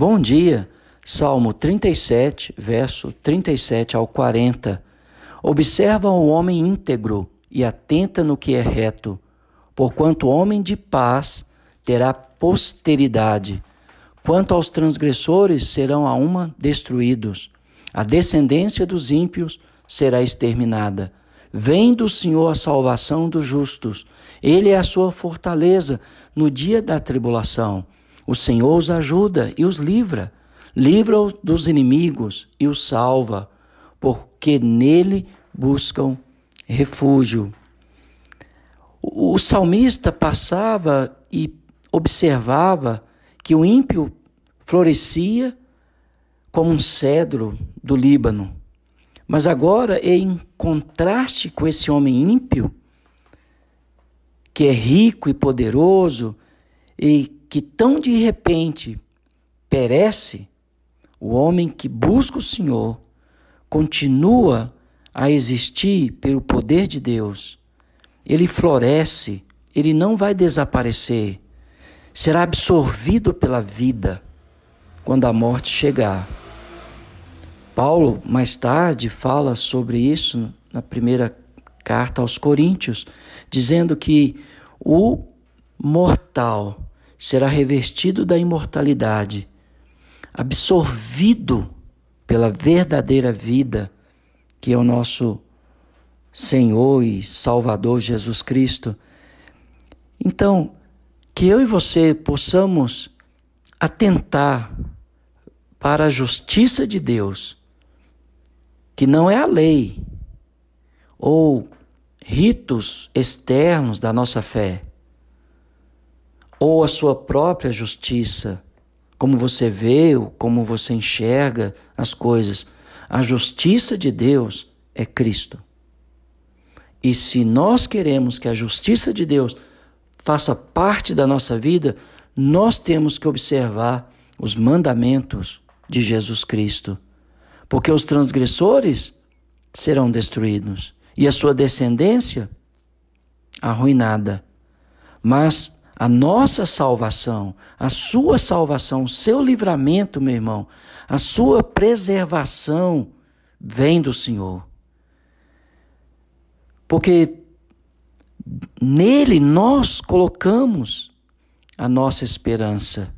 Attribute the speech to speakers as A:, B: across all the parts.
A: Bom dia, Salmo 37, verso 37 ao 40. Observa o homem íntegro e atenta no que é reto, porquanto homem de paz terá posteridade. Quanto aos transgressores, serão a uma destruídos. A descendência dos ímpios será exterminada. Vem do Senhor a salvação dos justos. Ele é a sua fortaleza no dia da tribulação. O Senhor os ajuda e os livra. Livra-os dos inimigos e os salva, porque nele buscam refúgio. O salmista passava e observava que o ímpio florescia como um cedro do Líbano. Mas agora, em contraste com esse homem ímpio, que é rico e poderoso e que tão de repente perece, o homem que busca o Senhor continua a existir pelo poder de Deus. Ele floresce, ele não vai desaparecer, será absorvido pela vida quando a morte chegar. Paulo, mais tarde, fala sobre isso na primeira carta aos Coríntios, dizendo que o mortal será revestido da imortalidade, absorvido pela verdadeira vida, que é o nosso Senhor e Salvador Jesus Cristo. Então, que eu e você possamos atentar para a justiça de Deus, que não é a lei ou ritos externos da nossa fé, ou a sua própria justiça, como você vê ou como você enxerga as coisas. A justiça de Deus é Cristo. E se nós queremos que a justiça de Deus faça parte da nossa vida, nós temos que observar os mandamentos de Jesus Cristo, porque os transgressores serão destruídos e a sua descendência arruinada. Mas a nossa salvação, a sua salvação, o seu livramento, meu irmão, a sua preservação vem do Senhor. Porque nele nós colocamos a nossa esperança.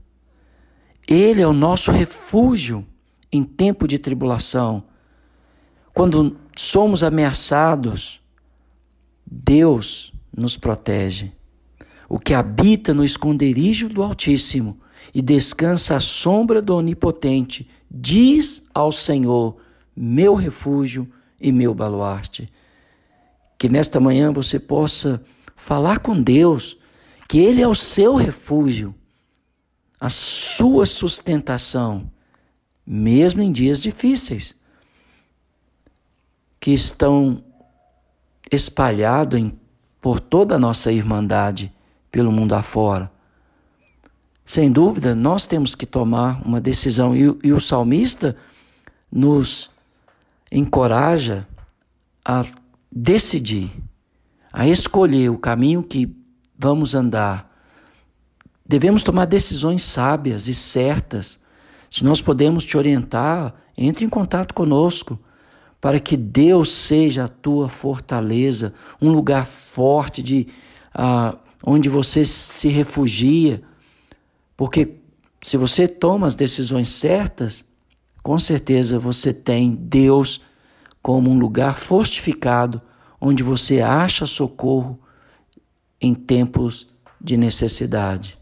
A: Ele é o nosso refúgio em tempo de tribulação. Quando somos ameaçados, Deus nos protege. O que habita no esconderijo do Altíssimo e descansa à sombra do Onipotente, diz ao Senhor: meu refúgio e meu baluarte. Que nesta manhã você possa falar com Deus, que Ele é o seu refúgio a sua sustentação, mesmo em dias difíceis, que estão espalhados por toda a nossa irmandade pelo mundo afora. Sem dúvida, nós temos que tomar uma decisão e, e o salmista nos encoraja a decidir, a escolher o caminho que vamos andar Devemos tomar decisões sábias e certas. Se nós podemos te orientar, entre em contato conosco, para que Deus seja a tua fortaleza, um lugar forte de ah, onde você se refugia. Porque se você toma as decisões certas, com certeza você tem Deus como um lugar fortificado onde você acha socorro em tempos de necessidade.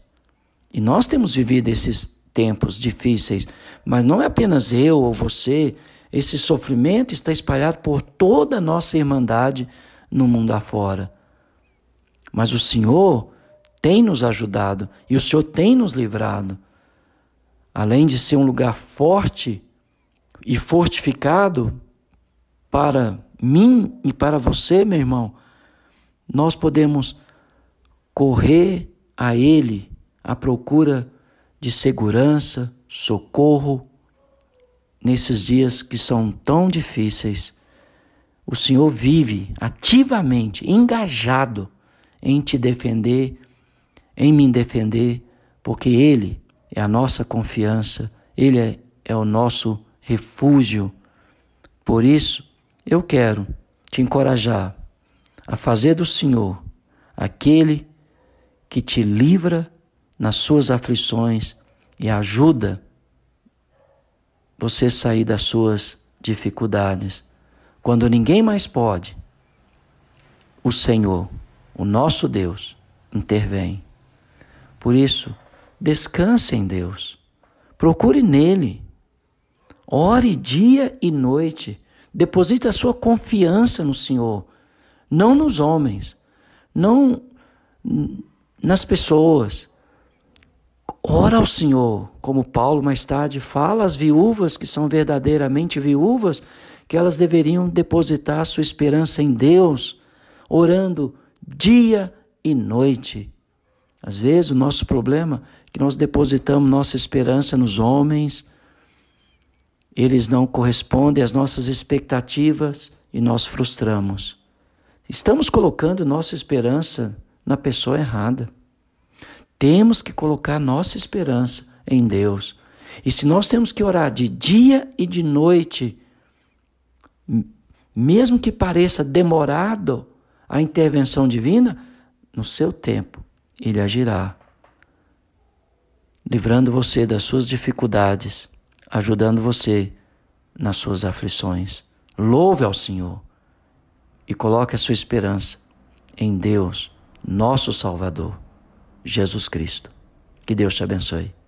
A: E nós temos vivido esses tempos difíceis, mas não é apenas eu ou você, esse sofrimento está espalhado por toda a nossa irmandade no mundo afora. Mas o Senhor tem nos ajudado e o Senhor tem nos livrado. Além de ser um lugar forte e fortificado para mim e para você, meu irmão, nós podemos correr a Ele à procura de segurança, socorro nesses dias que são tão difíceis. O Senhor vive ativamente, engajado em te defender, em me defender, porque Ele é a nossa confiança, Ele é, é o nosso refúgio. Por isso, eu quero te encorajar a fazer do Senhor aquele que te livra nas suas aflições e ajuda você sair das suas dificuldades. Quando ninguém mais pode, o Senhor, o nosso Deus, intervém. Por isso, descanse em Deus. Procure nele. Ore dia e noite. Deposite a sua confiança no Senhor, não nos homens, não nas pessoas. Ora ao Senhor, como Paulo mais tarde fala às viúvas que são verdadeiramente viúvas, que elas deveriam depositar sua esperança em Deus, orando dia e noite. Às vezes o nosso problema é que nós depositamos nossa esperança nos homens, eles não correspondem às nossas expectativas e nós frustramos. Estamos colocando nossa esperança na pessoa errada. Temos que colocar nossa esperança em Deus. E se nós temos que orar de dia e de noite, mesmo que pareça demorado a intervenção divina, no seu tempo ele agirá, livrando você das suas dificuldades, ajudando você nas suas aflições. Louve ao Senhor e coloque a sua esperança em Deus, nosso Salvador, Jesus Cristo. Que Deus te abençoe.